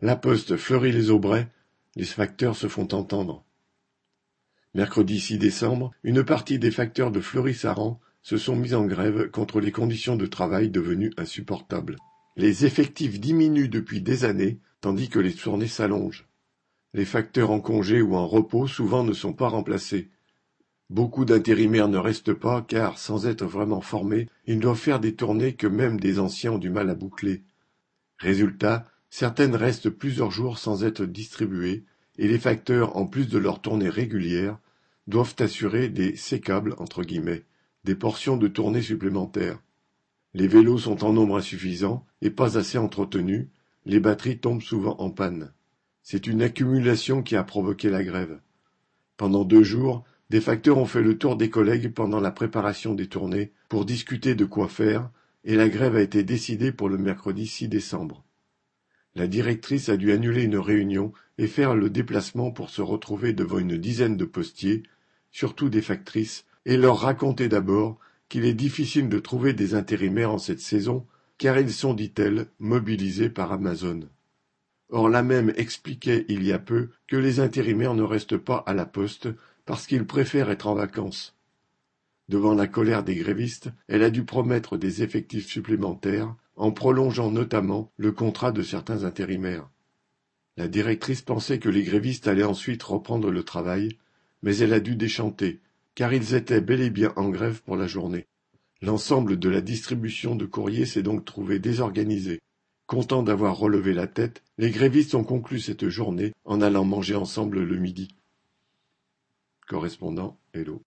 La Poste Fleury-les-Aubrais, les facteurs se font entendre. Mercredi 6 décembre, une partie des facteurs de Fleury-Saran se sont mis en grève contre les conditions de travail devenues insupportables. Les effectifs diminuent depuis des années, tandis que les tournées s'allongent. Les facteurs en congé ou en repos souvent ne sont pas remplacés. Beaucoup d'intérimaires ne restent pas car, sans être vraiment formés, ils doivent faire des tournées que même des anciens ont du mal à boucler. Résultat, certaines restent plusieurs jours sans être distribuées et les facteurs, en plus de leurs tournées régulières, doivent assurer des sécables entre guillemets, des portions de tournées supplémentaires. Les vélos sont en nombre insuffisant et pas assez entretenus, les batteries tombent souvent en panne. C'est une accumulation qui a provoqué la grève. Pendant deux jours, des facteurs ont fait le tour des collègues pendant la préparation des tournées pour discuter de quoi faire et la grève a été décidée pour le mercredi 6 décembre. La directrice a dû annuler une réunion et faire le déplacement pour se retrouver devant une dizaine de postiers, surtout des factrices, et leur raconter d'abord qu'il est difficile de trouver des intérimaires en cette saison, car ils sont, dit-elle, mobilisés par Amazon. Or la même expliquait il y a peu que les intérimaires ne restent pas à la poste parce qu'ils préfèrent être en vacances. Devant la colère des grévistes, elle a dû promettre des effectifs supplémentaires, en prolongeant notamment le contrat de certains intérimaires. La directrice pensait que les grévistes allaient ensuite reprendre le travail, mais elle a dû déchanter, car ils étaient bel et bien en grève pour la journée. L'ensemble de la distribution de courrier s'est donc trouvé désorganisé. Contents d'avoir relevé la tête, les grévistes ont conclu cette journée en allant manger ensemble le midi. Correspondant Hello.